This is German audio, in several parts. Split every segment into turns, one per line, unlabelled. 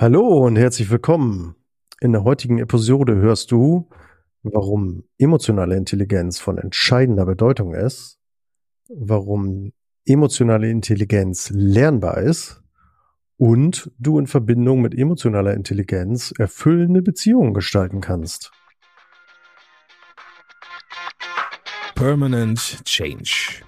Hallo und herzlich willkommen. In der heutigen Episode hörst du, warum emotionale Intelligenz von entscheidender Bedeutung ist, warum emotionale Intelligenz lernbar ist und du in Verbindung mit emotionaler Intelligenz erfüllende Beziehungen gestalten kannst.
Permanent Change.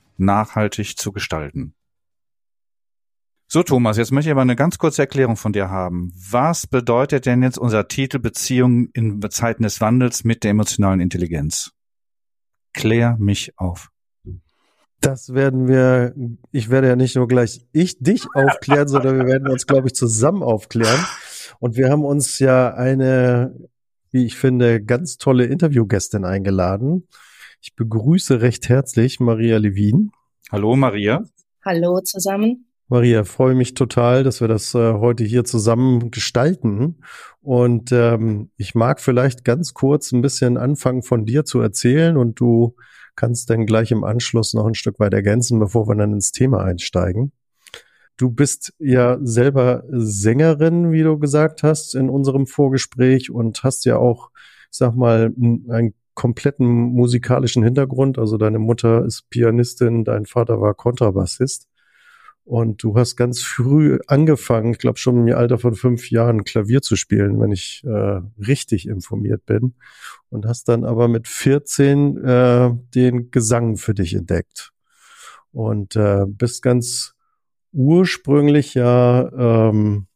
nachhaltig zu gestalten. So, Thomas, jetzt möchte ich aber eine ganz kurze Erklärung von dir haben. Was bedeutet denn jetzt unser Titel Beziehung in Zeiten des Wandels mit der emotionalen Intelligenz? Klär mich auf.
Das werden wir, ich werde ja nicht nur gleich ich dich aufklären, sondern wir werden uns, glaube ich, zusammen aufklären. Und wir haben uns ja eine, wie ich finde, ganz tolle Interviewgästin eingeladen. Ich begrüße recht herzlich Maria Levin.
Hallo Maria.
Hallo zusammen.
Maria, freue mich total, dass wir das äh, heute hier zusammen gestalten. Und ähm, ich mag vielleicht ganz kurz ein bisschen anfangen von dir zu erzählen und du kannst dann gleich im Anschluss noch ein Stück weit ergänzen, bevor wir dann ins Thema einsteigen. Du bist ja selber Sängerin, wie du gesagt hast, in unserem Vorgespräch und hast ja auch, sag mal, ein kompletten musikalischen Hintergrund. Also deine Mutter ist Pianistin, dein Vater war Kontrabassist. Und du hast ganz früh angefangen, ich glaube schon im Alter von fünf Jahren Klavier zu spielen, wenn ich äh, richtig informiert bin. Und hast dann aber mit 14 äh, den Gesang für dich entdeckt. Und äh, bist ganz ursprünglich ja ähm,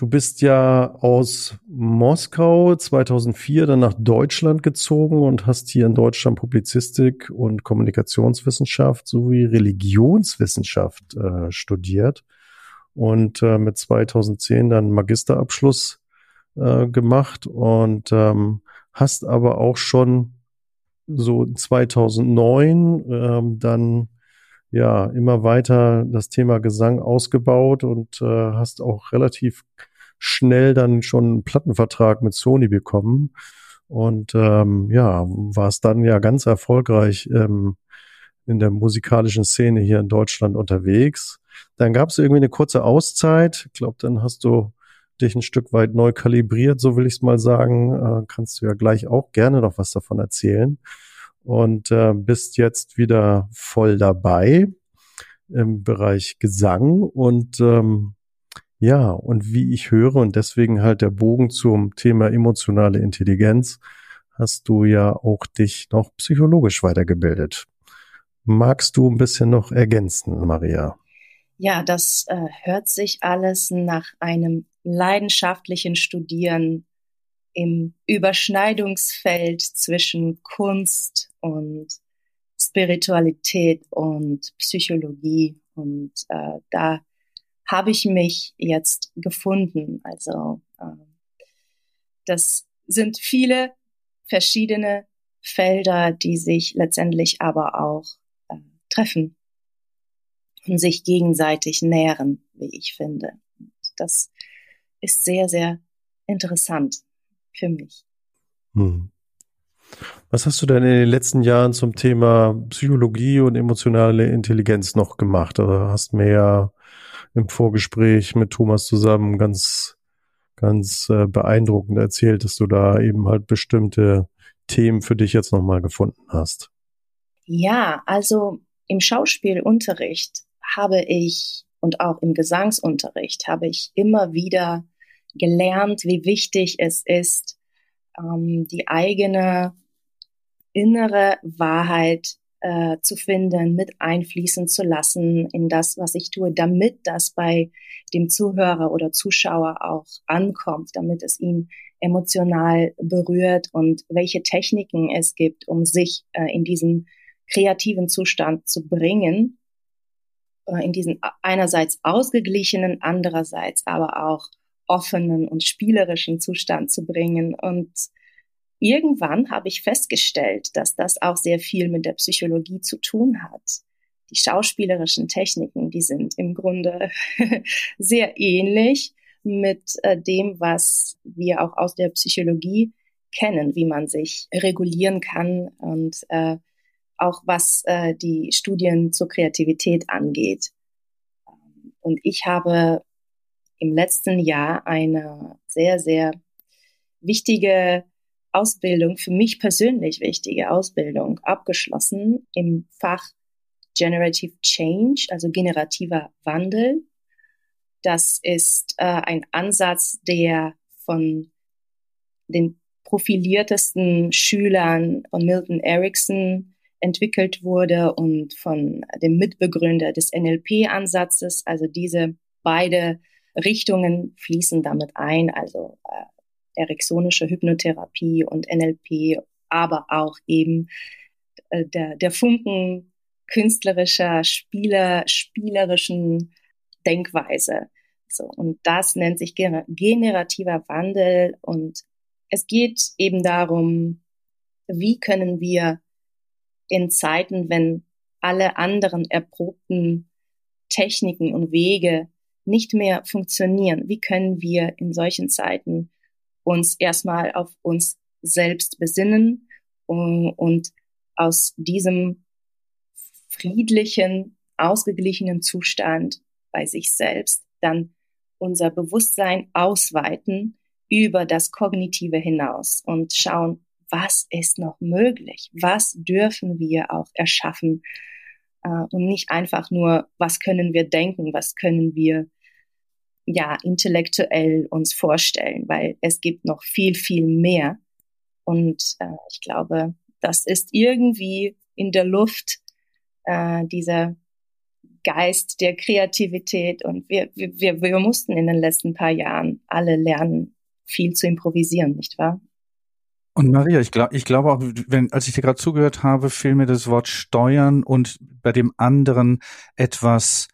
Du bist ja aus Moskau 2004 dann nach Deutschland gezogen und hast hier in Deutschland Publizistik und Kommunikationswissenschaft sowie Religionswissenschaft äh, studiert und äh, mit 2010 dann Magisterabschluss äh, gemacht und ähm, hast aber auch schon so 2009 ähm, dann ja immer weiter das Thema Gesang ausgebaut und äh, hast auch relativ schnell dann schon einen Plattenvertrag mit Sony bekommen und ähm, ja, war es dann ja ganz erfolgreich ähm, in der musikalischen Szene hier in Deutschland unterwegs. Dann gab es irgendwie eine kurze Auszeit. Ich glaube, dann hast du dich ein Stück weit neu kalibriert, so will ich es mal sagen. Äh, kannst du ja gleich auch gerne noch was davon erzählen. Und äh, bist jetzt wieder voll dabei im Bereich Gesang und ähm, ja, und wie ich höre, und deswegen halt der Bogen zum Thema emotionale Intelligenz, hast du ja auch dich noch psychologisch weitergebildet. Magst du ein bisschen noch ergänzen, Maria?
Ja, das äh, hört sich alles nach einem leidenschaftlichen Studieren im Überschneidungsfeld zwischen Kunst und Spiritualität und Psychologie. Und äh, da habe ich mich jetzt gefunden. Also äh, das sind viele verschiedene Felder, die sich letztendlich aber auch äh, treffen und sich gegenseitig nähren, wie ich finde. Das ist sehr, sehr interessant für mich. Hm.
Was hast du denn in den letzten Jahren zum Thema Psychologie und emotionale Intelligenz noch gemacht? Oder hast mehr im Vorgespräch mit Thomas zusammen ganz, ganz äh, beeindruckend erzählt, dass du da eben halt bestimmte Themen für dich jetzt nochmal gefunden hast.
Ja, also im Schauspielunterricht habe ich und auch im Gesangsunterricht habe ich immer wieder gelernt, wie wichtig es ist, ähm, die eigene innere Wahrheit äh, zu finden, mit einfließen zu lassen in das, was ich tue, damit das bei dem Zuhörer oder Zuschauer auch ankommt, damit es ihn emotional berührt und welche Techniken es gibt, um sich äh, in diesen kreativen Zustand zu bringen, äh, in diesen einerseits ausgeglichenen, andererseits aber auch offenen und spielerischen Zustand zu bringen. Und irgendwann habe ich festgestellt, dass das auch sehr viel mit der Psychologie zu tun hat. Die schauspielerischen Techniken, die sind im Grunde sehr ähnlich mit äh, dem, was wir auch aus der Psychologie kennen, wie man sich regulieren kann und äh, auch was äh, die Studien zur Kreativität angeht. Und ich habe im letzten Jahr eine sehr, sehr wichtige Ausbildung, für mich persönlich wichtige Ausbildung abgeschlossen im Fach Generative Change, also generativer Wandel. Das ist äh, ein Ansatz, der von den profiliertesten Schülern von Milton Erickson entwickelt wurde und von dem Mitbegründer des NLP-Ansatzes. Also diese beide Richtungen fließen damit ein, also äh, eriksonische Hypnotherapie und NLP, aber auch eben äh, der, der Funken künstlerischer, Spieler, spielerischen Denkweise. So, und das nennt sich generativer Wandel und es geht eben darum, wie können wir in Zeiten, wenn alle anderen erprobten Techniken und Wege nicht mehr funktionieren, wie können wir in solchen Zeiten uns erstmal auf uns selbst besinnen und, und aus diesem friedlichen, ausgeglichenen Zustand bei sich selbst dann unser Bewusstsein ausweiten über das Kognitive hinaus und schauen, was ist noch möglich? Was dürfen wir auch erschaffen? Äh, und nicht einfach nur, was können wir denken? Was können wir ja intellektuell uns vorstellen? Weil es gibt noch viel, viel mehr. Und äh, ich glaube, das ist irgendwie in der Luft, äh, dieser Geist der Kreativität. Und wir, wir, wir mussten in den letzten paar Jahren alle lernen, viel zu improvisieren, nicht wahr?
Und Maria, ich glaube, ich glaube auch, wenn, als ich dir gerade zugehört habe, fiel mir das Wort steuern und bei dem anderen etwas,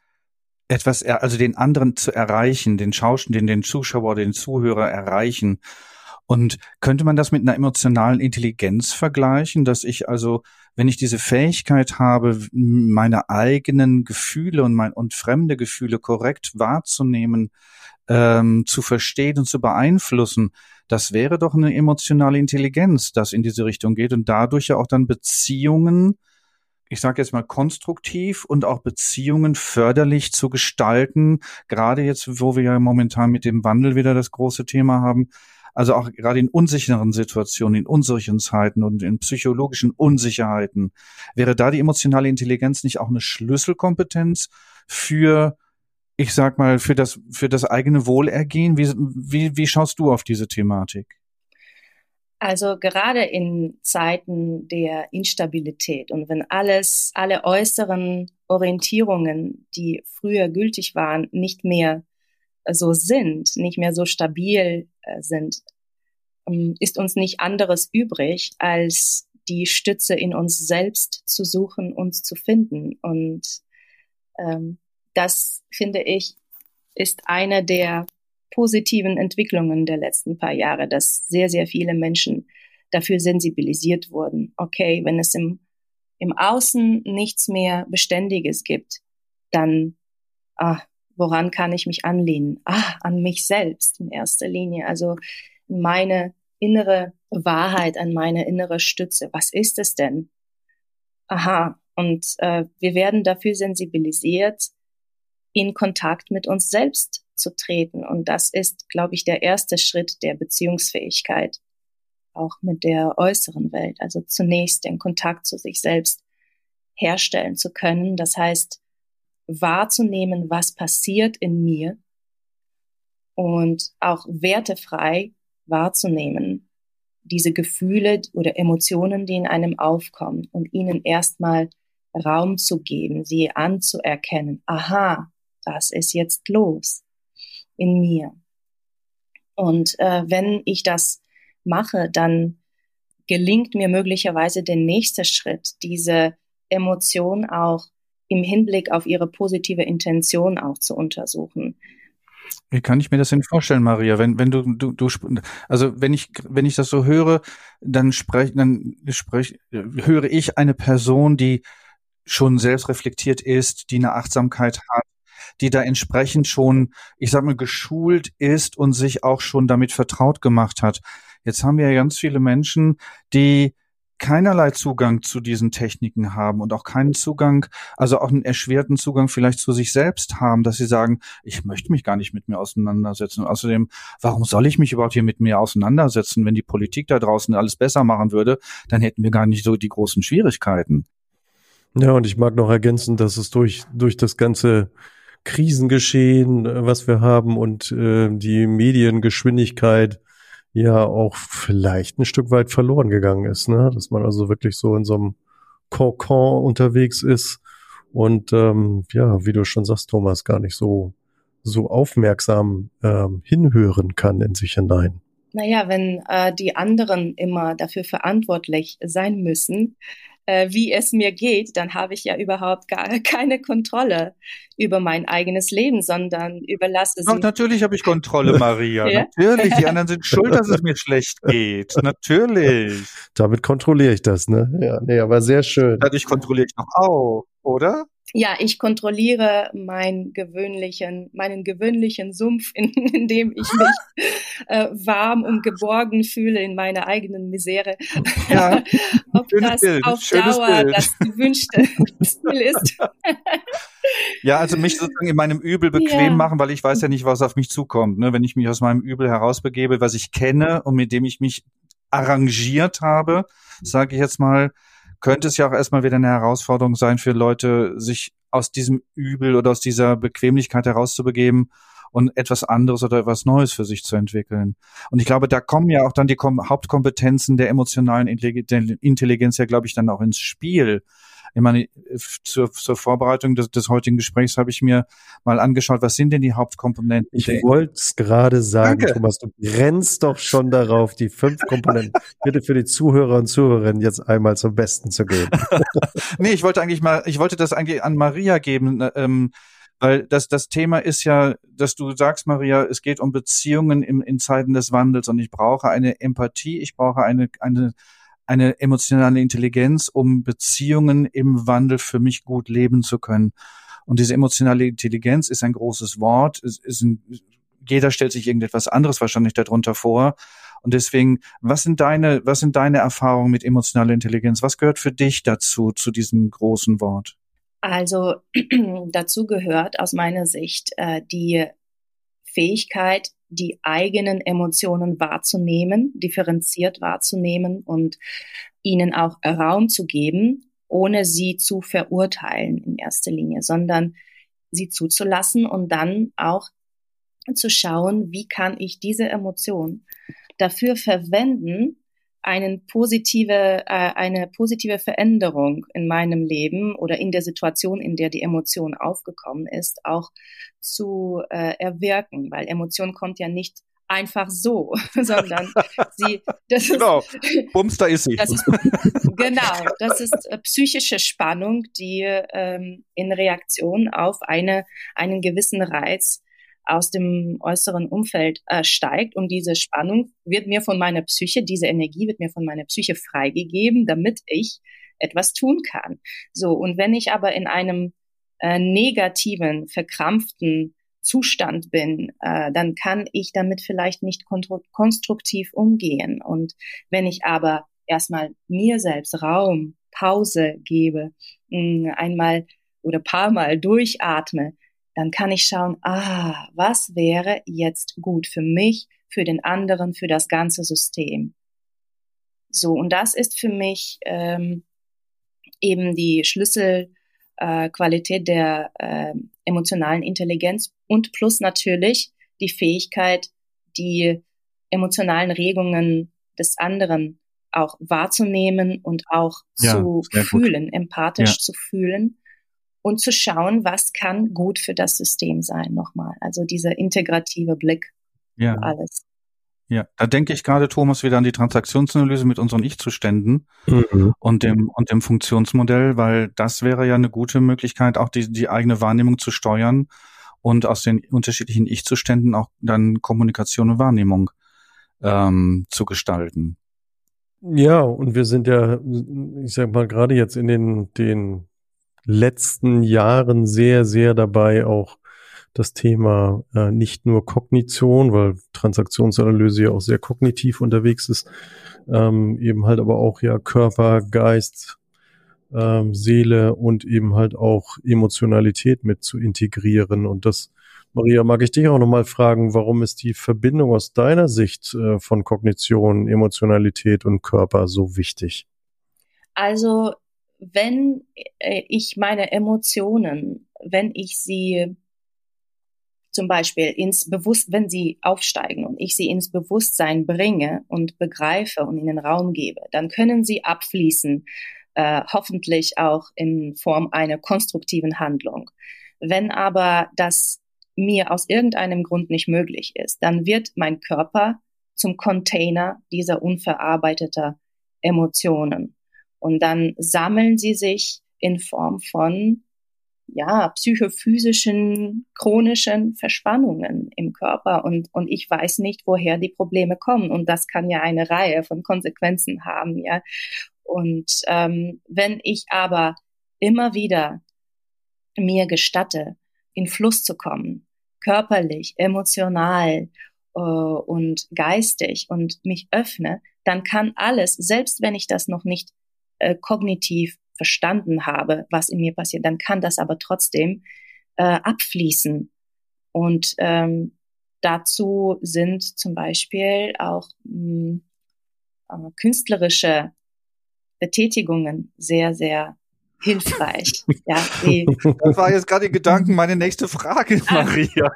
etwas, also den anderen zu erreichen, den Schauspieler, den, den Zuschauer, den Zuhörer erreichen. Und könnte man das mit einer emotionalen Intelligenz vergleichen, dass ich also, wenn ich diese Fähigkeit habe, meine eigenen Gefühle und mein, und fremde Gefühle korrekt wahrzunehmen, ähm, zu verstehen und zu beeinflussen, das wäre doch eine emotionale Intelligenz, das in diese Richtung geht und dadurch ja auch dann Beziehungen, ich sage jetzt mal konstruktiv und auch Beziehungen förderlich zu gestalten, gerade jetzt, wo wir ja momentan mit dem Wandel wieder das große Thema haben, also auch gerade in unsicheren Situationen, in unsicheren Zeiten und in psychologischen Unsicherheiten, wäre da die emotionale Intelligenz nicht auch eine Schlüsselkompetenz für ich sag mal, für das, für das eigene Wohlergehen? Wie, wie, wie schaust du auf diese Thematik?
Also gerade in Zeiten der Instabilität und wenn alles, alle äußeren Orientierungen, die früher gültig waren, nicht mehr so sind, nicht mehr so stabil äh, sind, ähm, ist uns nicht anderes übrig, als die Stütze in uns selbst zu suchen und zu finden. Und ähm, das finde ich, ist eine der positiven Entwicklungen der letzten paar Jahre, dass sehr, sehr viele Menschen dafür sensibilisiert wurden. Okay, wenn es im, im Außen nichts mehr Beständiges gibt, dann, ah, woran kann ich mich anlehnen? Ah, an mich selbst in erster Linie. Also meine innere Wahrheit, an meine innere Stütze. Was ist es denn? Aha, und äh, wir werden dafür sensibilisiert, in Kontakt mit uns selbst zu treten. Und das ist, glaube ich, der erste Schritt der Beziehungsfähigkeit, auch mit der äußeren Welt. Also zunächst den Kontakt zu sich selbst herstellen zu können. Das heißt, wahrzunehmen, was passiert in mir und auch wertefrei wahrzunehmen, diese Gefühle oder Emotionen, die in einem aufkommen und ihnen erstmal Raum zu geben, sie anzuerkennen. Aha, was ist jetzt los in mir? Und äh, wenn ich das mache, dann gelingt mir möglicherweise der nächste Schritt, diese Emotion auch im Hinblick auf ihre positive Intention auch zu untersuchen.
Wie kann ich mir das denn vorstellen, Maria? Wenn, wenn du, du, du, also wenn ich, wenn ich das so höre, dann sprech, dann sprech, höre ich eine Person, die schon selbst reflektiert ist, die eine Achtsamkeit hat, die da entsprechend schon, ich sag mal, geschult ist und sich auch schon damit vertraut gemacht hat. Jetzt haben wir ja ganz viele Menschen, die keinerlei Zugang zu diesen Techniken haben und auch keinen Zugang, also auch einen erschwerten Zugang vielleicht zu sich selbst haben, dass sie sagen, ich möchte mich gar nicht mit mir auseinandersetzen. Und außerdem, warum soll ich mich überhaupt hier mit mir auseinandersetzen? Wenn die Politik da draußen alles besser machen würde, dann hätten wir gar nicht so die großen Schwierigkeiten.
Ja, und ich mag noch ergänzen, dass es durch, durch das ganze Krisengeschehen, was wir haben und äh, die Mediengeschwindigkeit ja auch vielleicht ein Stück weit verloren gegangen ist, ne? Dass man also wirklich so in so einem Kokon unterwegs ist und ähm, ja, wie du schon sagst, Thomas, gar nicht so so aufmerksam ähm, hinhören kann in sich hinein.
Naja, wenn äh, die anderen immer dafür verantwortlich sein müssen, äh, wie es mir geht, dann habe ich ja überhaupt gar keine Kontrolle über mein eigenes Leben, sondern überlasse sie.
Natürlich habe ich Kontrolle, Maria. ja? Natürlich. Die anderen sind schuld, dass es mir schlecht geht. Natürlich.
Damit kontrolliere ich das, ne? Ja, nee, aber sehr schön.
Dadurch kontrolliere ich noch auch, oder?
Ja, ich kontrolliere meinen gewöhnlichen, meinen gewöhnlichen Sumpf, in, in dem ich mich äh, warm und geborgen fühle in meiner eigenen Misere. Ja, Ob das Bild, auf Dauer Bild. das gewünschte Ziel ist.
ja, also mich sozusagen in meinem Übel bequem ja. machen, weil ich weiß ja nicht, was auf mich zukommt. Ne? Wenn ich mich aus meinem Übel herausbegebe, was ich kenne und mit dem ich mich arrangiert habe, sage ich jetzt mal, könnte es ja auch erstmal wieder eine Herausforderung sein für Leute, sich aus diesem Übel oder aus dieser Bequemlichkeit herauszubegeben und etwas anderes oder etwas Neues für sich zu entwickeln. Und ich glaube, da kommen ja auch dann die Hauptkompetenzen der emotionalen Intelligenz ja, glaube ich, dann auch ins Spiel. Ich meine, zur, zur Vorbereitung des, des heutigen Gesprächs habe ich mir mal angeschaut, was sind denn die Hauptkomponenten?
Ich wollte es gerade sagen, Danke. Thomas, du rennst doch schon darauf, die fünf Komponenten bitte für die Zuhörer und Zuhörerinnen jetzt einmal zum Besten zu geben.
nee, ich wollte eigentlich mal, ich wollte das eigentlich an Maria geben. Ne, ähm, weil das, das Thema ist ja, dass du sagst, Maria, es geht um Beziehungen im, in Zeiten des Wandels und ich brauche eine Empathie, ich brauche eine, eine eine emotionale Intelligenz, um Beziehungen im Wandel für mich gut leben zu können. Und diese emotionale Intelligenz ist ein großes Wort. Es ist ein, jeder stellt sich irgendetwas anderes wahrscheinlich darunter vor. Und deswegen, was sind deine, was sind deine Erfahrungen mit emotionaler Intelligenz? Was gehört für dich dazu, zu diesem großen Wort?
Also dazu gehört aus meiner Sicht äh, die Fähigkeit, die eigenen Emotionen wahrzunehmen, differenziert wahrzunehmen und ihnen auch Raum zu geben, ohne sie zu verurteilen in erster Linie, sondern sie zuzulassen und dann auch zu schauen, wie kann ich diese Emotion dafür verwenden, einen positive, äh, eine positive Veränderung in meinem Leben oder in der Situation, in der die Emotion aufgekommen ist, auch zu äh, erwirken, weil Emotion kommt ja nicht einfach so, sondern sie,
das genau. ist, Bums, da ist sie.
Das ist, genau, das ist äh, psychische Spannung, die ähm, in Reaktion auf eine, einen gewissen Reiz aus dem äußeren Umfeld äh, steigt und diese Spannung wird mir von meiner Psyche, diese Energie wird mir von meiner Psyche freigegeben, damit ich etwas tun kann. So, und wenn ich aber in einem äh, negativen, verkrampften Zustand bin, äh, dann kann ich damit vielleicht nicht konstruktiv umgehen. Und wenn ich aber erstmal mir selbst Raum, Pause gebe, mh, einmal oder paar Mal durchatme, dann kann ich schauen, ah, was wäre jetzt gut für mich, für den anderen, für das ganze System. So, und das ist für mich ähm, eben die Schlüsselqualität äh, der äh, emotionalen Intelligenz und plus natürlich die Fähigkeit, die emotionalen Regungen des anderen auch wahrzunehmen und auch ja, zu fühlen, gut. empathisch ja. zu fühlen und zu schauen, was kann gut für das System sein nochmal. Also dieser integrative Blick
ja.
auf alles.
Ja, da denke ich gerade, Thomas, wieder an die Transaktionsanalyse mit unseren Ich-Zuständen mhm. und dem und dem Funktionsmodell, weil das wäre ja eine gute Möglichkeit, auch die, die eigene Wahrnehmung zu steuern und aus den unterschiedlichen Ich-Zuständen auch dann Kommunikation und Wahrnehmung ähm, zu gestalten.
Ja, und wir sind ja, ich sag mal, gerade jetzt in den, den letzten Jahren sehr, sehr dabei, auch das Thema äh, nicht nur Kognition, weil Transaktionsanalyse ja auch sehr kognitiv unterwegs ist, ähm, eben halt aber auch ja Körper, Geist, ähm, Seele und eben halt auch Emotionalität mit zu integrieren. Und das, Maria, mag ich dich auch nochmal fragen, warum ist die Verbindung aus deiner Sicht äh, von Kognition, Emotionalität und Körper so wichtig?
Also, wenn äh, ich meine Emotionen, wenn ich sie zum Beispiel ins Bewusst, wenn sie aufsteigen und ich sie ins Bewusstsein bringe und begreife und ihnen Raum gebe, dann können sie abfließen äh, hoffentlich auch in Form einer konstruktiven Handlung. Wenn aber das mir aus irgendeinem Grund nicht möglich ist, dann wird mein Körper zum Container dieser unverarbeiteter Emotionen. Und dann sammeln sie sich in Form von ja, psychophysischen, chronischen Verspannungen im Körper und, und ich weiß nicht, woher die Probleme kommen. Und das kann ja eine Reihe von Konsequenzen haben, ja. Und ähm, wenn ich aber immer wieder mir gestatte, in Fluss zu kommen, körperlich, emotional äh, und geistig und mich öffne, dann kann alles, selbst wenn ich das noch nicht äh, kognitiv verstanden habe, was in mir passiert, dann kann das aber trotzdem äh, abfließen. Und ähm, dazu sind zum Beispiel auch mh, hm, äh, künstlerische Betätigungen sehr, sehr hilfreich. ja,
das war jetzt gerade die Gedanken meine nächste Frage, ah. Maria.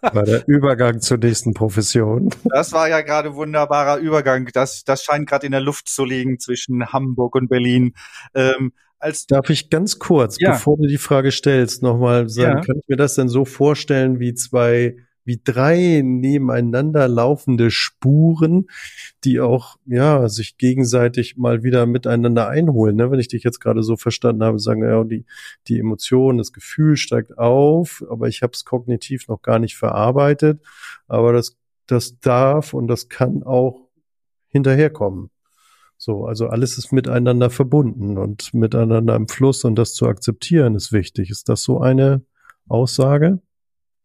War der Übergang zur nächsten Profession.
Das war ja gerade wunderbarer Übergang. Das, das scheint gerade in der Luft zu liegen zwischen Hamburg und Berlin. Ähm,
als Darf ich ganz kurz, ja. bevor du die Frage stellst, nochmal sagen, ja. kann ich mir das denn so vorstellen wie zwei wie drei nebeneinander laufende Spuren, die auch ja sich gegenseitig mal wieder miteinander einholen. Ne? Wenn ich dich jetzt gerade so verstanden habe, sagen ja die die Emotion, das Gefühl steigt auf, aber ich habe es kognitiv noch gar nicht verarbeitet. Aber das das darf und das kann auch hinterherkommen. So, also alles ist miteinander verbunden und miteinander im Fluss und das zu akzeptieren ist wichtig. Ist das so eine Aussage?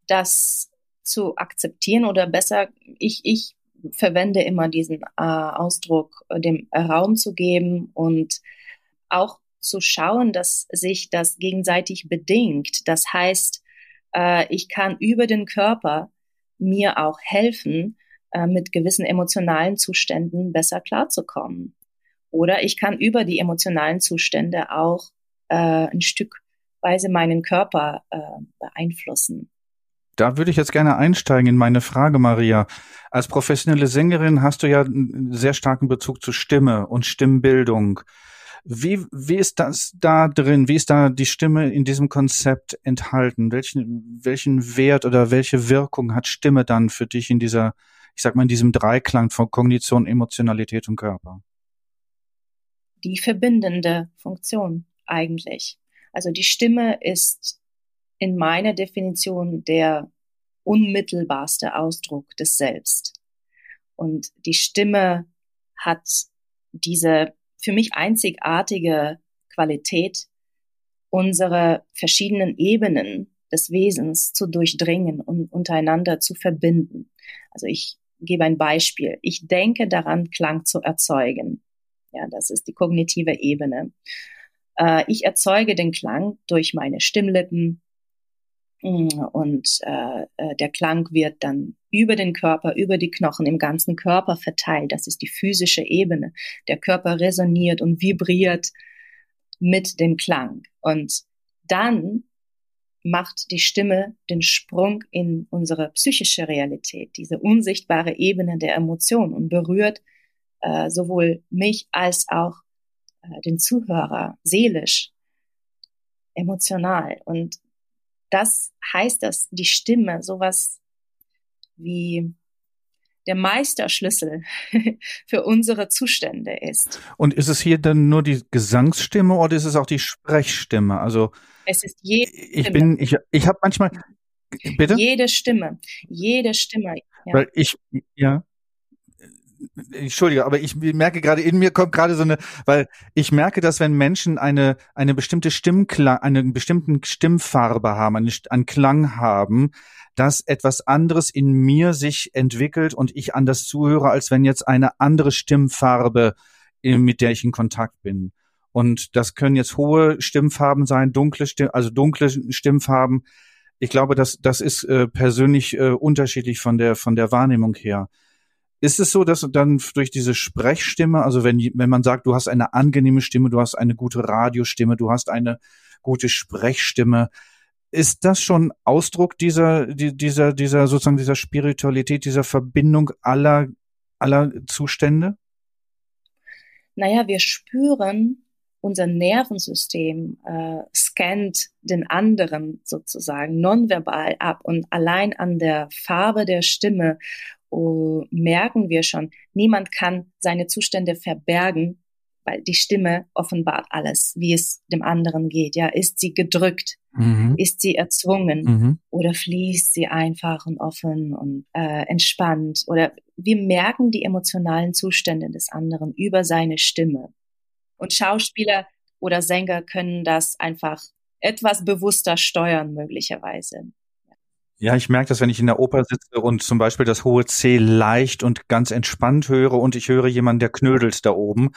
Das zu akzeptieren oder besser, ich, ich verwende immer diesen äh, Ausdruck, äh, dem Raum zu geben und auch zu schauen, dass sich das gegenseitig bedingt. Das heißt, äh, ich kann über den Körper mir auch helfen, äh, mit gewissen emotionalen Zuständen besser klarzukommen. Oder ich kann über die emotionalen Zustände auch äh, ein Stückweise meinen Körper äh, beeinflussen.
Da würde ich jetzt gerne einsteigen in meine Frage, Maria. Als professionelle Sängerin hast du ja einen sehr starken Bezug zu Stimme und Stimmbildung. Wie, wie ist das da drin? Wie ist da die Stimme in diesem Konzept enthalten? Welchen, welchen Wert oder welche Wirkung hat Stimme dann für dich in dieser, ich sag mal, in diesem Dreiklang von Kognition, Emotionalität und Körper?
Die verbindende Funktion eigentlich. Also die Stimme ist in meiner Definition der unmittelbarste Ausdruck des Selbst. Und die Stimme hat diese für mich einzigartige Qualität, unsere verschiedenen Ebenen des Wesens zu durchdringen und untereinander zu verbinden. Also ich gebe ein Beispiel. Ich denke daran, Klang zu erzeugen. Ja, das ist die kognitive Ebene. Äh, ich erzeuge den Klang durch meine Stimmlippen, und äh, äh, der Klang wird dann über den Körper, über die Knochen im ganzen Körper verteilt. Das ist die physische Ebene. Der Körper resoniert und vibriert mit dem Klang. Und dann macht die Stimme den Sprung in unsere psychische Realität, diese unsichtbare Ebene der Emotion und berührt äh, sowohl mich als auch äh, den Zuhörer seelisch, emotional. Und das heißt, dass die Stimme sowas wie der Meisterschlüssel für unsere Zustände ist.
Und ist es hier dann nur die Gesangsstimme oder ist es auch die Sprechstimme? Also
es ist je
ich bin ich ich habe manchmal Bitte?
Jede Stimme, jede Stimme.
Ja. Weil ich, ja. Entschuldige, aber ich merke gerade, in mir kommt gerade so eine, weil ich merke, dass wenn Menschen eine, eine bestimmte Stimmklang, einen bestimmten Stimmfarbe haben, einen, einen Klang haben, dass etwas anderes in mir sich entwickelt und ich anders zuhöre, als wenn jetzt eine andere Stimmfarbe, mit der ich in Kontakt bin. Und das können jetzt hohe Stimmfarben sein, dunkle Stimm, also dunkle Stimmfarben. Ich glaube, das, das ist äh, persönlich äh, unterschiedlich von der, von der Wahrnehmung her. Ist es so, dass dann durch diese Sprechstimme, also wenn, wenn man sagt, du hast eine angenehme Stimme, du hast eine gute Radiostimme, du hast eine gute Sprechstimme, ist das schon Ausdruck dieser, dieser, dieser, sozusagen dieser Spiritualität, dieser Verbindung aller, aller Zustände?
Naja, wir spüren, unser Nervensystem äh, scannt den anderen sozusagen nonverbal ab und allein an der Farbe der Stimme uh, merken wir schon, niemand kann seine Zustände verbergen, weil die Stimme offenbart alles, wie es dem anderen geht. Ja, ist sie gedrückt? Mhm. Ist sie erzwungen? Mhm. Oder fließt sie einfach und offen und äh, entspannt? Oder wir merken die emotionalen Zustände des anderen über seine Stimme. Und Schauspieler oder Sänger können das einfach etwas bewusster steuern, möglicherweise.
Ja, ich merke das, wenn ich in der Oper sitze und zum Beispiel das hohe C leicht und ganz entspannt höre und ich höre jemanden, der knödelt da oben.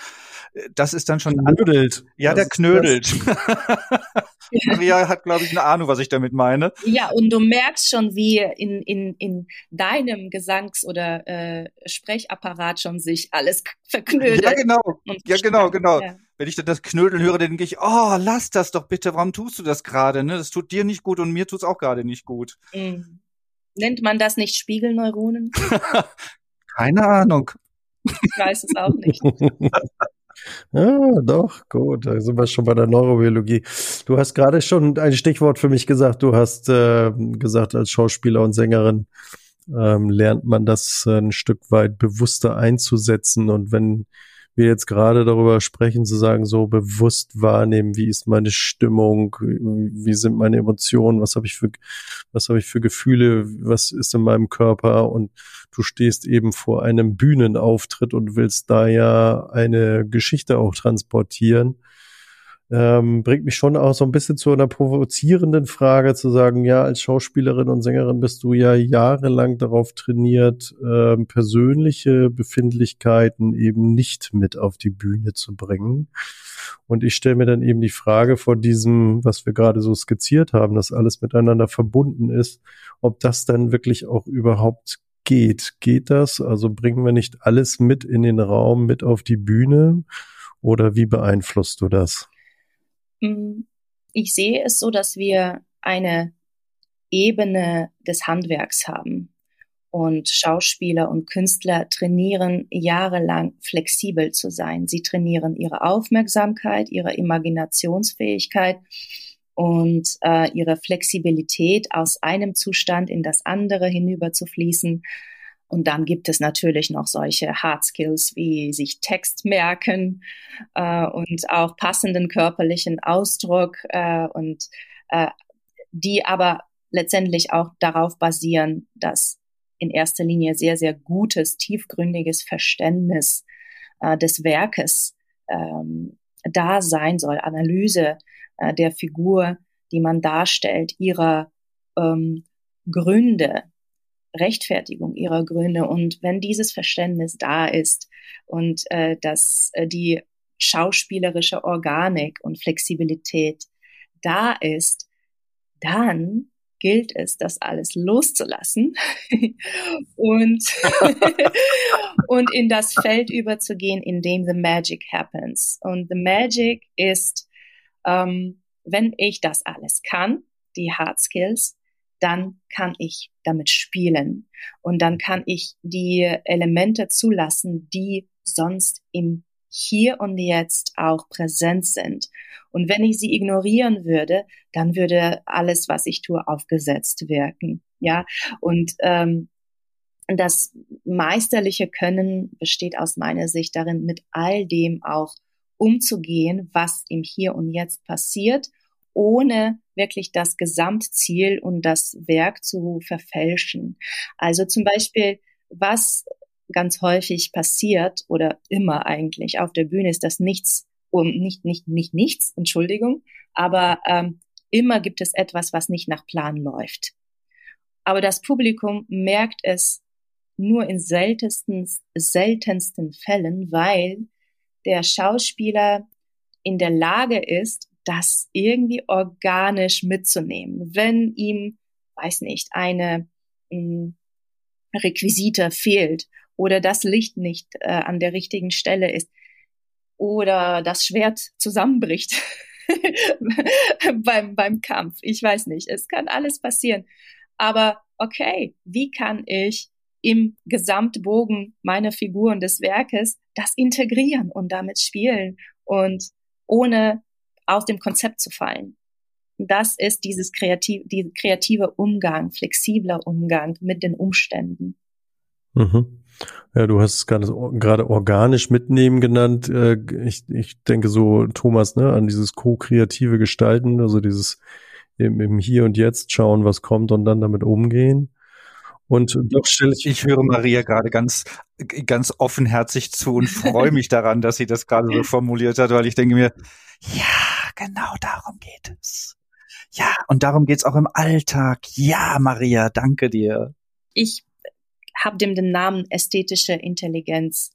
Das ist dann schon
knödelt.
Ja, der knödelt. Maria hat, glaube ich, eine Ahnung, was ich damit meine.
Ja, und du merkst schon, wie in, in, in deinem Gesangs- oder äh, Sprechapparat schon sich alles verknödelt.
Ja, genau. Ja, genau, genau. Ja wenn ich dann das Knödeln höre, dann denke ich, oh, lass das doch bitte, warum tust du das gerade? Ne? Das tut dir nicht gut und mir tut's auch gerade nicht gut. Mhm.
Nennt man das nicht Spiegelneuronen?
Keine Ahnung.
Ich weiß es auch nicht.
Ja, doch, gut, da sind wir schon bei der Neurobiologie. Du hast gerade schon ein Stichwort für mich gesagt. Du hast äh, gesagt, als Schauspieler und Sängerin ähm, lernt man das ein Stück weit bewusster einzusetzen. Und wenn wir jetzt gerade darüber sprechen, zu sagen, so bewusst wahrnehmen, wie ist meine Stimmung, wie sind meine Emotionen, was habe ich für, was habe ich für Gefühle, was ist in meinem Körper? Und du stehst eben vor einem Bühnenauftritt und willst da ja eine Geschichte auch transportieren ähm, bringt mich schon auch so ein bisschen zu einer provozierenden Frage zu sagen, ja, als Schauspielerin und Sängerin bist du ja jahrelang darauf trainiert, ähm, persönliche Befindlichkeiten eben nicht mit auf die Bühne zu bringen. Und ich stelle mir dann eben die Frage vor diesem, was wir gerade so skizziert haben, dass alles miteinander verbunden ist, ob das dann wirklich auch überhaupt geht. Geht das? Also bringen wir nicht alles mit in den Raum, mit auf die Bühne? Oder wie beeinflusst du das?
Mm, ich sehe es so, dass wir eine Ebene des Handwerks haben. Und Schauspieler und Künstler trainieren jahrelang flexibel zu sein. Sie trainieren ihre Aufmerksamkeit, ihre Imaginationsfähigkeit und äh, ihre Flexibilität aus einem Zustand in das andere hinüber zu fließen und dann gibt es natürlich noch solche Hard Skills wie sich Text merken äh, und auch passenden körperlichen Ausdruck äh, und äh, die aber letztendlich auch darauf basieren, dass in erster Linie sehr, sehr gutes, tiefgründiges Verständnis äh, des Werkes ähm, da sein soll, Analyse äh, der Figur, die man darstellt, ihrer ähm, Gründe, Rechtfertigung ihrer Gründe. Und wenn dieses Verständnis da ist und äh, dass äh, die schauspielerische Organik und Flexibilität da ist, dann gilt es, das alles loszulassen und, und in das Feld überzugehen, in dem the magic happens. Und the magic ist, ähm, wenn ich das alles kann, die Hard Skills, dann kann ich damit spielen und dann kann ich die Elemente zulassen, die sonst im hier und jetzt auch präsent sind. Und wenn ich sie ignorieren würde, dann würde alles, was ich tue, aufgesetzt wirken. Ja, und ähm, das meisterliche Können besteht aus meiner Sicht darin, mit all dem auch umzugehen, was im Hier und Jetzt passiert ohne wirklich das Gesamtziel und das Werk zu verfälschen. Also zum Beispiel, was ganz häufig passiert oder immer eigentlich auf der Bühne ist, dass nichts um nicht nicht nicht nichts, Entschuldigung, aber ähm, immer gibt es etwas, was nicht nach Plan läuft. Aber das Publikum merkt es nur in seltensten seltensten Fällen, weil der Schauspieler in der Lage ist, das irgendwie organisch mitzunehmen. Wenn ihm, weiß nicht, eine hm, Requisite fehlt oder das Licht nicht äh, an der richtigen Stelle ist oder das Schwert zusammenbricht beim, beim Kampf. Ich weiß nicht, es kann alles passieren. Aber okay, wie kann ich im Gesamtbogen meiner Figuren des Werkes das integrieren und damit spielen und ohne aus dem Konzept zu fallen. Das ist dieses kreativ, die kreative Umgang, flexibler Umgang mit den Umständen.
Mhm. Ja, du hast es gerade, gerade organisch mitnehmen genannt. Äh, ich, ich denke so, Thomas, ne, an dieses co-kreative Gestalten, also dieses im, im Hier und Jetzt schauen, was kommt und dann damit umgehen. Und doch stelle ich.
Ich höre Maria gerade ganz, ganz offenherzig zu und freue mich daran, dass sie das gerade so formuliert hat, weil ich denke mir, ja, genau darum geht es. Ja, und darum geht's auch im Alltag. Ja, Maria, danke dir.
Ich habe dem den Namen ästhetische Intelligenz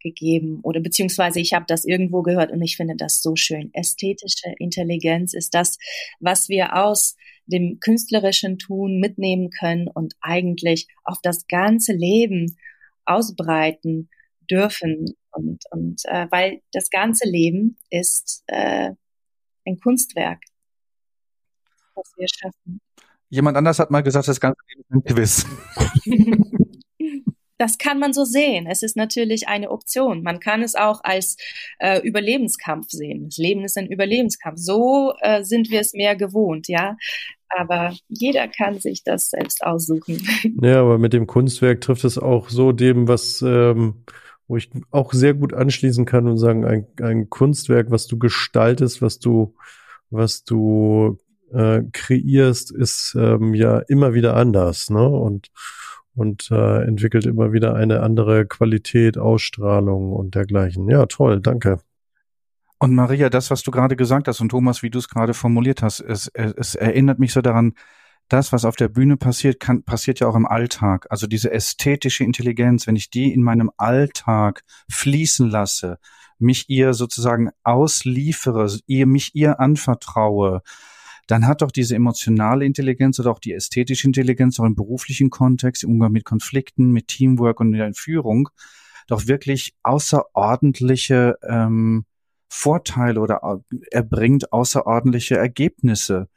gegeben oder beziehungsweise ich habe das irgendwo gehört und ich finde das so schön. Ästhetische Intelligenz ist das, was wir aus dem künstlerischen Tun mitnehmen können und eigentlich auf das ganze Leben ausbreiten dürfen. Und, und äh, weil das ganze Leben ist äh, ein Kunstwerk, was wir schaffen.
Jemand anders hat mal gesagt, das ganze Leben ist ein Quiz.
das kann man so sehen. Es ist natürlich eine Option. Man kann es auch als äh, Überlebenskampf sehen. Das Leben ist ein Überlebenskampf. So äh, sind wir es mehr gewohnt, ja. Aber jeder kann sich das selbst aussuchen.
Ja, aber mit dem Kunstwerk trifft es auch so dem, was ähm, wo ich auch sehr gut anschließen kann und sagen, ein, ein Kunstwerk, was du gestaltest, was du, was du äh, kreierst, ist ähm, ja immer wieder anders, ne? Und und äh, entwickelt immer wieder eine andere Qualität, Ausstrahlung und dergleichen. Ja, toll, danke.
Und Maria, das, was du gerade gesagt hast und Thomas, wie du es gerade formuliert hast, es, es erinnert mich so daran, das, was auf der Bühne passiert, kann, passiert ja auch im Alltag. Also diese ästhetische Intelligenz, wenn ich die in meinem Alltag fließen lasse, mich ihr sozusagen ausliefere, ihr, mich ihr anvertraue, dann hat doch diese emotionale Intelligenz oder auch die ästhetische Intelligenz auch im beruflichen Kontext, im Umgang mit Konflikten, mit Teamwork und in der Führung doch wirklich außerordentliche ähm, Vorteile oder erbringt außerordentliche Ergebnisse.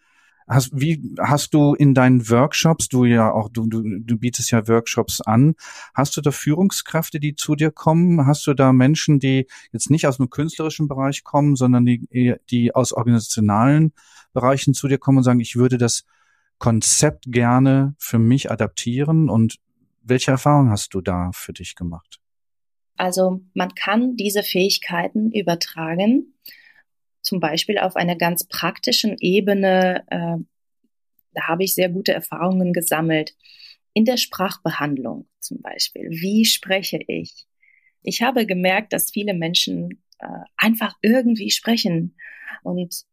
Hast, wie hast du in deinen Workshops, du ja auch, du, du, du bietest ja Workshops an, hast du da Führungskräfte, die zu dir kommen? Hast du da Menschen, die jetzt nicht aus dem künstlerischen Bereich kommen, sondern die, die aus organisationalen Bereichen zu dir kommen und sagen, ich würde das Konzept gerne für mich adaptieren und welche Erfahrungen hast du da für dich gemacht?
Also man kann diese Fähigkeiten übertragen zum Beispiel auf einer ganz praktischen Ebene, äh, da habe ich sehr gute Erfahrungen gesammelt. In der Sprachbehandlung zum Beispiel. Wie spreche ich? Ich habe gemerkt, dass viele Menschen äh, einfach irgendwie sprechen und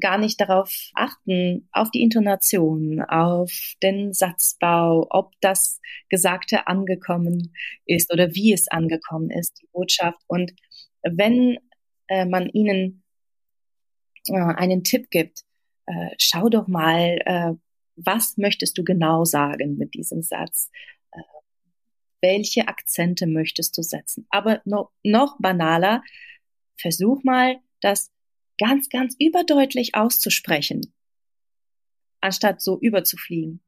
gar nicht darauf achten, auf die Intonation, auf den Satzbau, ob das Gesagte angekommen ist oder wie es angekommen ist, die Botschaft. Und wenn äh, man ihnen äh, einen Tipp gibt, äh, schau doch mal, äh, was möchtest du genau sagen mit diesem Satz? Äh, welche Akzente möchtest du setzen? Aber no, noch banaler, versuch mal, das ganz, ganz überdeutlich auszusprechen, anstatt so überzufliegen.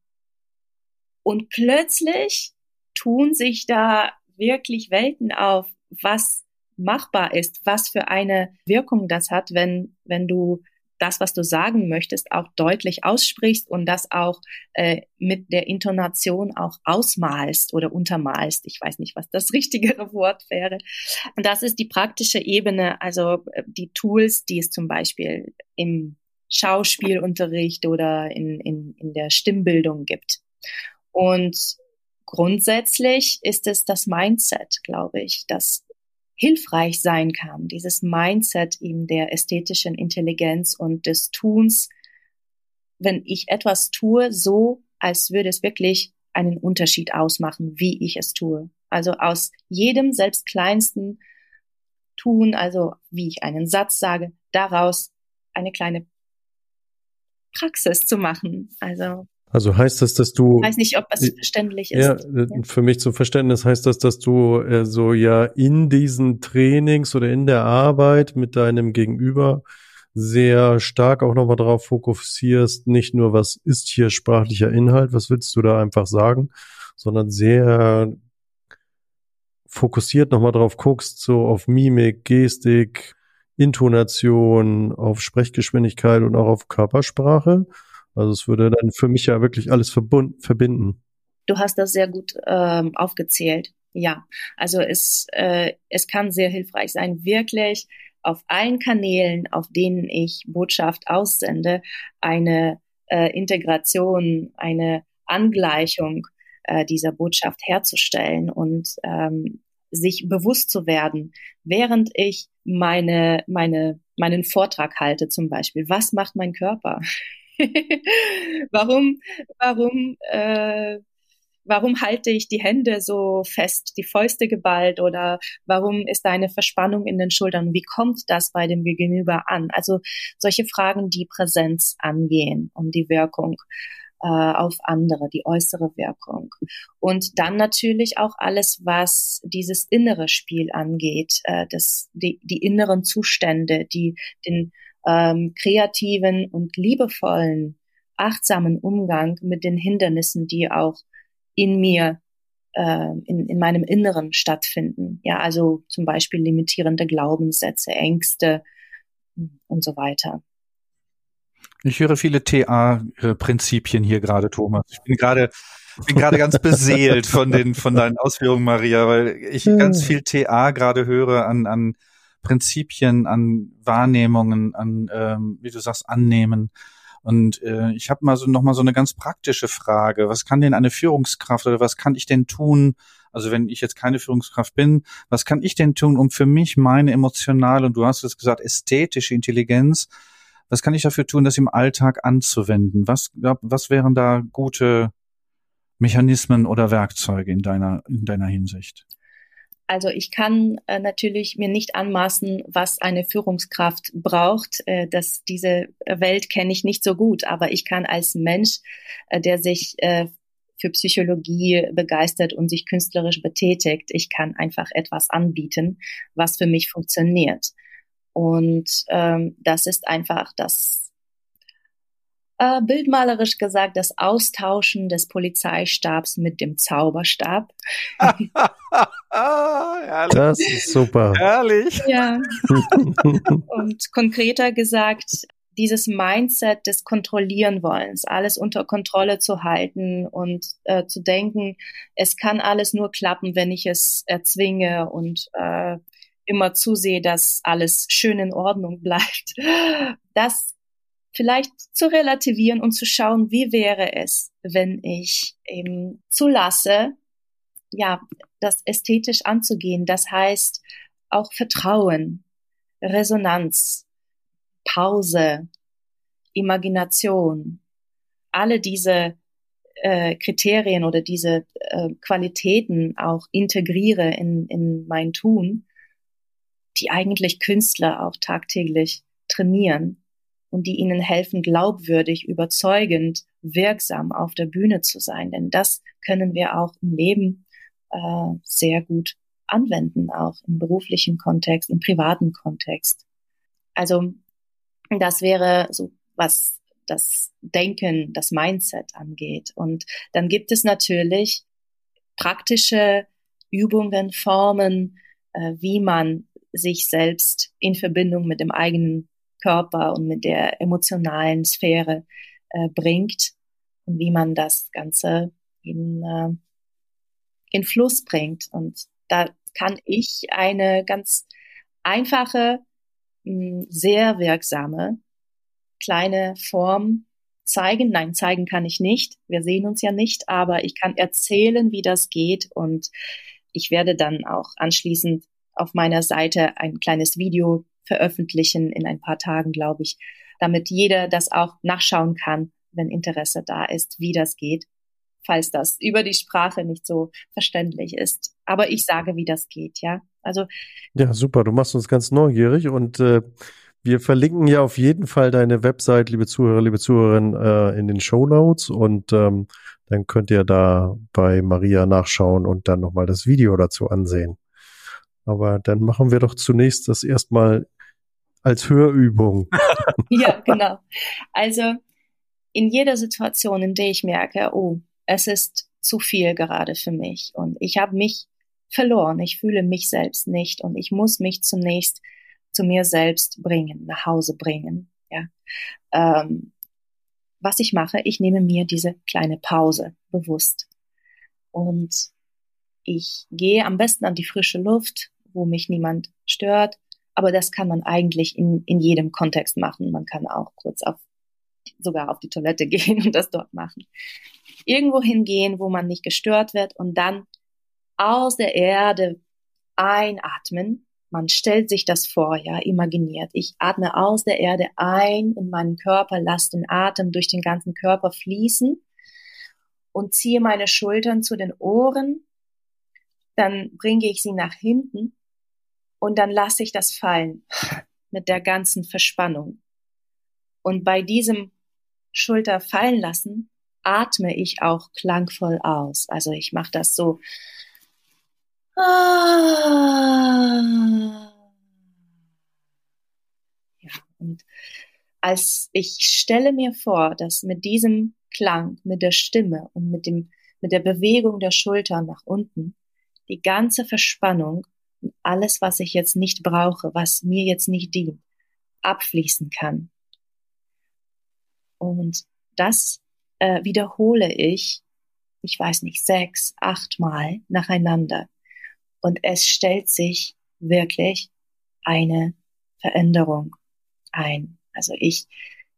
Und plötzlich tun sich da wirklich Welten auf, was machbar ist, was für eine Wirkung das hat, wenn, wenn du das, was du sagen möchtest, auch deutlich aussprichst und das auch äh, mit der Intonation auch ausmalst oder untermalst. Ich weiß nicht, was das richtigere Wort wäre. Und das ist die praktische Ebene, also äh, die Tools, die es zum Beispiel im Schauspielunterricht oder in, in, in der Stimmbildung gibt. Und grundsätzlich ist es das Mindset, glaube ich, das hilfreich sein kann. Dieses Mindset eben der ästhetischen Intelligenz und des Tuns, wenn ich etwas tue, so als würde es wirklich einen Unterschied ausmachen, wie ich es tue. Also aus jedem selbst kleinsten Tun, also wie ich einen Satz sage, daraus eine kleine Praxis zu machen. Also
also heißt das, dass du.
Ich weiß nicht, ob es verständlich ist.
Ja, ja, für mich zum Verständnis heißt das, dass du äh, so ja in diesen Trainings oder in der Arbeit mit deinem Gegenüber sehr stark auch nochmal darauf fokussierst, nicht nur was ist hier sprachlicher Inhalt, was willst du da einfach sagen, sondern sehr fokussiert nochmal drauf guckst, so auf Mimik, Gestik, Intonation, auf Sprechgeschwindigkeit und auch auf Körpersprache. Also es würde dann für mich ja wirklich alles verbinden.
Du hast das sehr gut ähm, aufgezählt. Ja, also es, äh, es kann sehr hilfreich sein, wirklich auf allen Kanälen, auf denen ich Botschaft aussende, eine äh, Integration, eine Angleichung äh, dieser Botschaft herzustellen und ähm, sich bewusst zu werden, während ich meine, meine, meinen Vortrag halte zum Beispiel. Was macht mein Körper? warum, warum, äh, warum halte ich die Hände so fest, die Fäuste geballt oder warum ist da eine Verspannung in den Schultern? Wie kommt das bei dem Gegenüber an? Also solche Fragen, die Präsenz angehen und die Wirkung äh, auf andere, die äußere Wirkung. Und dann natürlich auch alles, was dieses innere Spiel angeht, äh, das, die, die inneren Zustände, die den ähm, kreativen und liebevollen, achtsamen Umgang mit den Hindernissen, die auch in mir, äh, in, in meinem Inneren stattfinden. Ja, also zum Beispiel limitierende Glaubenssätze, Ängste und so weiter.
Ich höre viele TA-Prinzipien hier gerade, Thomas. Ich bin gerade bin gerade ganz beseelt von den von deinen Ausführungen, Maria, weil ich ganz viel TA gerade höre an an Prinzipien, an Wahrnehmungen, an ähm, wie du sagst annehmen. Und äh, ich habe mal so noch mal so eine ganz praktische Frage: Was kann denn eine Führungskraft oder was kann ich denn tun? Also wenn ich jetzt keine Führungskraft bin, was kann ich denn tun, um für mich meine emotionale und du hast es gesagt ästhetische Intelligenz was kann ich dafür tun, das im Alltag anzuwenden? Was, was wären da gute Mechanismen oder Werkzeuge in deiner, in deiner Hinsicht?
Also ich kann äh, natürlich mir nicht anmaßen, was eine Führungskraft braucht. Äh, dass diese Welt kenne ich nicht so gut, aber ich kann als Mensch, äh, der sich äh, für Psychologie begeistert und sich künstlerisch betätigt, ich kann einfach etwas anbieten, was für mich funktioniert. Und ähm, das ist einfach das äh, bildmalerisch gesagt das Austauschen des Polizeistabs mit dem Zauberstab.
das ist super.
Herrlich.
Ja. Und konkreter gesagt, dieses Mindset des Kontrollieren wollens, alles unter Kontrolle zu halten und äh, zu denken, es kann alles nur klappen, wenn ich es erzwinge und äh, immer zusehe, dass alles schön in Ordnung bleibt, das vielleicht zu relativieren und zu schauen, wie wäre es, wenn ich eben zulasse, ja, das ästhetisch anzugehen. Das heißt auch Vertrauen, Resonanz, Pause, Imagination, alle diese äh, Kriterien oder diese äh, Qualitäten auch integriere in, in mein Tun die eigentlich Künstler auch tagtäglich trainieren und die ihnen helfen, glaubwürdig, überzeugend, wirksam auf der Bühne zu sein. Denn das können wir auch im Leben äh, sehr gut anwenden, auch im beruflichen Kontext, im privaten Kontext. Also das wäre so, was das Denken, das Mindset angeht. Und dann gibt es natürlich praktische Übungen, Formen, äh, wie man sich selbst in Verbindung mit dem eigenen Körper und mit der emotionalen Sphäre äh, bringt und wie man das Ganze in, äh, in Fluss bringt. Und da kann ich eine ganz einfache, mh, sehr wirksame kleine Form zeigen. Nein, zeigen kann ich nicht. Wir sehen uns ja nicht, aber ich kann erzählen, wie das geht und ich werde dann auch anschließend auf meiner Seite ein kleines Video veröffentlichen in ein paar Tagen, glaube ich, damit jeder das auch nachschauen kann, wenn Interesse da ist, wie das geht, falls das über die Sprache nicht so verständlich ist. Aber ich sage, wie das geht, ja. Also
ja, super. Du machst uns ganz neugierig und äh, wir verlinken ja auf jeden Fall deine Website, liebe Zuhörer, liebe Zuhörerinnen, äh, in den Show Notes und ähm, dann könnt ihr da bei Maria nachschauen und dann nochmal das Video dazu ansehen. Aber dann machen wir doch zunächst das erstmal als Hörübung.
ja, genau. Also in jeder Situation, in der ich merke, oh, es ist zu viel gerade für mich und ich habe mich verloren, ich fühle mich selbst nicht und ich muss mich zunächst zu mir selbst bringen, nach Hause bringen. Ja. Ähm, was ich mache, ich nehme mir diese kleine Pause bewusst und ich gehe am besten an die frische Luft, wo mich niemand stört. Aber das kann man eigentlich in, in jedem Kontext machen. Man kann auch kurz auf, sogar auf die Toilette gehen und das dort machen. Irgendwo hingehen, wo man nicht gestört wird und dann aus der Erde einatmen man stellt sich das vor, ja, imaginiert. Ich atme aus der Erde ein in meinen Körper, lasse den Atem durch den ganzen Körper fließen und ziehe meine Schultern zu den Ohren. Dann bringe ich sie nach hinten und dann lasse ich das fallen mit der ganzen Verspannung. Und bei diesem Schulter fallen lassen, atme ich auch klangvoll aus. Also ich mache das so Ah. Ja, und als ich stelle mir vor, dass mit diesem Klang, mit der Stimme und mit dem, mit der Bewegung der Schultern nach unten, die ganze Verspannung alles, was ich jetzt nicht brauche, was mir jetzt nicht dient, abfließen kann. Und das äh, wiederhole ich, ich weiß nicht, sechs, achtmal nacheinander und es stellt sich wirklich eine Veränderung ein. Also ich,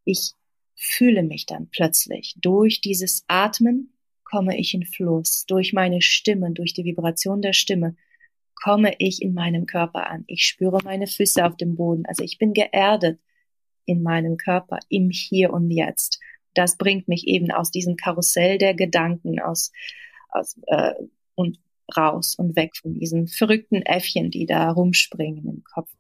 ich fühle mich dann plötzlich. Durch dieses Atmen komme ich in Fluss. Durch meine Stimme, durch die Vibration der Stimme komme ich in meinem Körper an. Ich spüre meine Füße auf dem Boden. Also ich bin geerdet in meinem Körper, im Hier und Jetzt. Das bringt mich eben aus diesem Karussell der Gedanken, aus, aus äh, und raus und weg von diesen verrückten Äffchen, die da rumspringen im Kopf.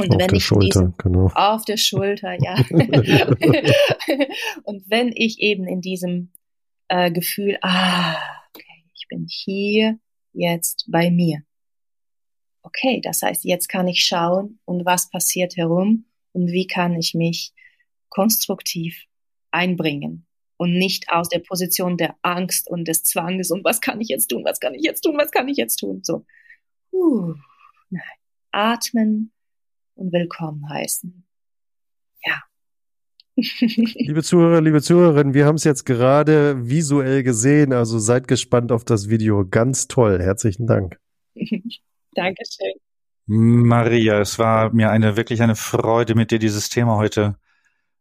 Und auf wenn der ich Schulter, diesen, genau.
Auf der Schulter, ja. und wenn ich eben in diesem äh, Gefühl, ah, okay, ich bin hier jetzt bei mir. Okay, das heißt, jetzt kann ich schauen, und was passiert herum und wie kann ich mich konstruktiv einbringen und nicht aus der Position der Angst und des Zwanges und was kann ich jetzt tun, was kann ich jetzt tun, was kann ich jetzt tun. So, uh, nein. atmen und willkommen heißen. Ja.
liebe Zuhörer, liebe Zuhörerinnen, wir haben es jetzt gerade visuell gesehen, also seid gespannt auf das Video. Ganz toll. Herzlichen Dank.
Dankeschön.
Maria, es war mir eine wirklich eine Freude, mit dir dieses Thema heute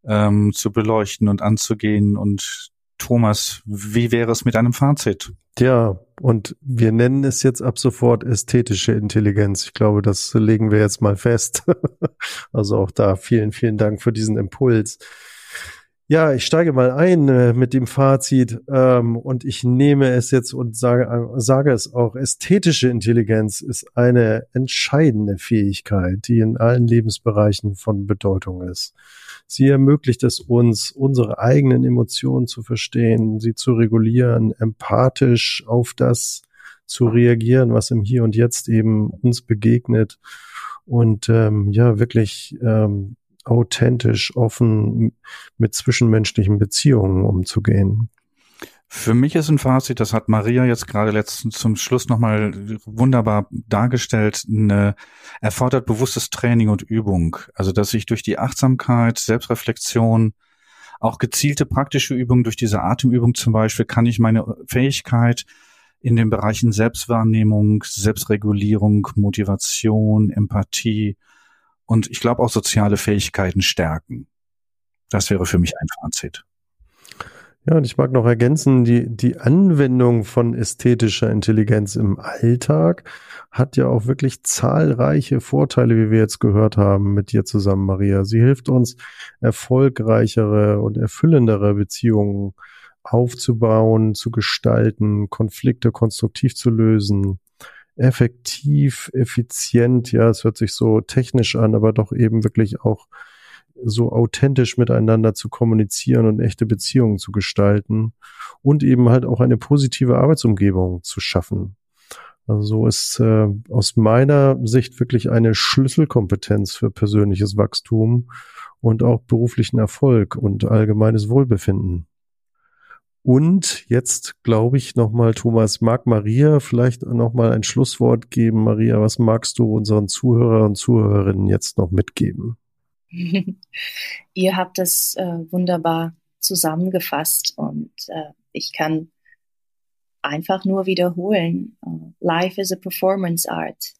ähm, zu beleuchten und anzugehen. Und Thomas, wie wäre es mit einem Fazit?
Ja, und wir nennen es jetzt ab sofort ästhetische Intelligenz. Ich glaube, das legen wir jetzt mal fest. also auch da vielen, vielen Dank für diesen Impuls. Ja, ich steige mal ein äh, mit dem Fazit ähm, und ich nehme es jetzt und sage, äh, sage es auch. Ästhetische Intelligenz ist eine entscheidende Fähigkeit, die in allen Lebensbereichen von Bedeutung ist. Sie ermöglicht es uns, unsere eigenen Emotionen zu verstehen, sie zu regulieren, empathisch auf das zu reagieren, was im Hier und Jetzt eben uns begegnet und ähm, ja wirklich ähm, authentisch, offen mit zwischenmenschlichen Beziehungen umzugehen.
Für mich ist ein Fazit, das hat Maria jetzt gerade letztens zum Schluss nochmal wunderbar dargestellt, eine, erfordert bewusstes Training und Übung. Also, dass ich durch die Achtsamkeit, Selbstreflexion, auch gezielte praktische Übungen, durch diese Atemübung zum Beispiel, kann ich meine Fähigkeit in den Bereichen Selbstwahrnehmung, Selbstregulierung, Motivation, Empathie und ich glaube auch soziale Fähigkeiten stärken. Das wäre für mich ein Fazit.
Ja, und ich mag noch ergänzen, die, die Anwendung von ästhetischer Intelligenz im Alltag hat ja auch wirklich zahlreiche Vorteile, wie wir jetzt gehört haben mit dir zusammen, Maria. Sie hilft uns, erfolgreichere und erfüllendere Beziehungen aufzubauen, zu gestalten, Konflikte konstruktiv zu lösen, effektiv, effizient, ja, es hört sich so technisch an, aber doch eben wirklich auch so authentisch miteinander zu kommunizieren und echte Beziehungen zu gestalten und eben halt auch eine positive Arbeitsumgebung zu schaffen. Also so ist äh, aus meiner Sicht wirklich eine Schlüsselkompetenz für persönliches Wachstum und auch beruflichen Erfolg und allgemeines Wohlbefinden. Und jetzt glaube ich nochmal, Thomas, mag Maria vielleicht nochmal ein Schlusswort geben. Maria, was magst du unseren Zuhörer und Zuhörerinnen jetzt noch mitgeben?
Ihr habt es äh, wunderbar zusammengefasst und äh, ich kann einfach nur wiederholen. Uh, life is a performance art.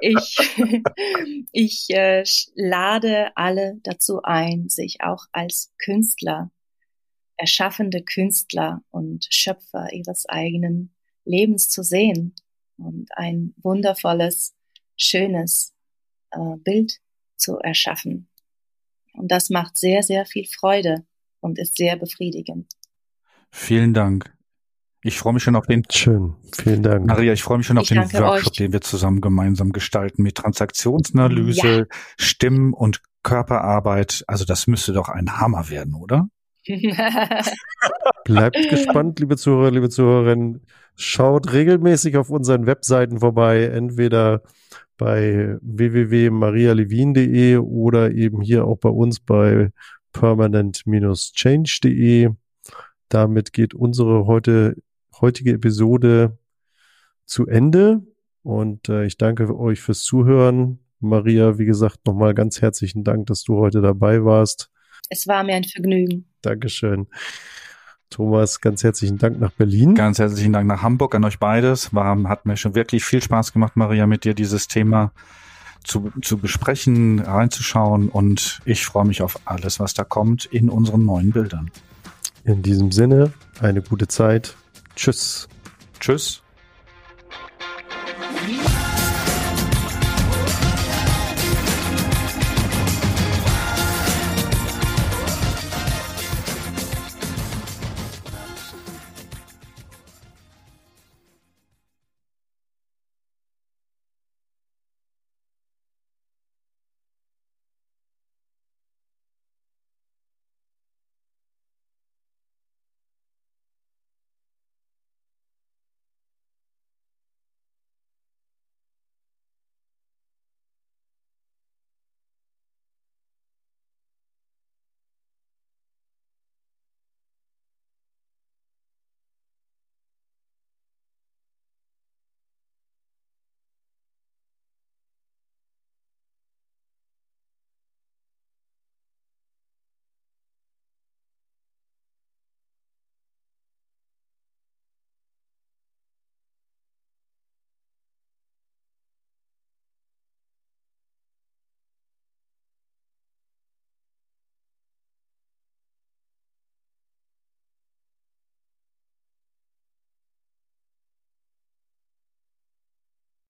Ich ich äh, lade alle dazu ein, sich auch als Künstler, erschaffende Künstler und Schöpfer ihres eigenen Lebens zu sehen und ein wundervolles, schönes äh, Bild zu erschaffen. Und das macht sehr, sehr viel Freude und ist sehr befriedigend.
Vielen Dank. Ich freue mich schon auf den.
Schön, vielen Dank.
Maria, ich freue mich schon auf
Ich
den Workshop,
euch.
den wir zusammen gemeinsam gestalten mit Transaktionsanalyse, Stimmen- und Körperarbeit. Also das müsste doch ein Hammer werden, oder?
Bleibt gespannt, liebe Zuhörer, liebe Zuhörerinnen. Schaut regelmäßig auf unseren Webseiten vorbei, entweder bei www.marialevin.de oder eben hier auch bei uns bei permanent-change.de. Damit geht unsere heute, heutige Episode zu Ende und äh, ich danke euch fürs Zuhören. Maria, wie gesagt, nochmal ganz herzlichen Dank, dass du heute dabei warst.
es war mir ein Vergnügen.
Dankeschön. Thomas, ganz herzlichen Dank nach Berlin.
Ganz herzlichen Dank nach Hamburg an euch beides. War, hat mir schon wirklich viel Spaß gemacht, Maria, mit dir dieses Thema zu, zu besprechen, reinzuschauen und ich freue mich auf alles, was da kommt in unseren neuen Bildern.
In diesem Sinne, eine gute Zeit. Tschüss.
Tschüss.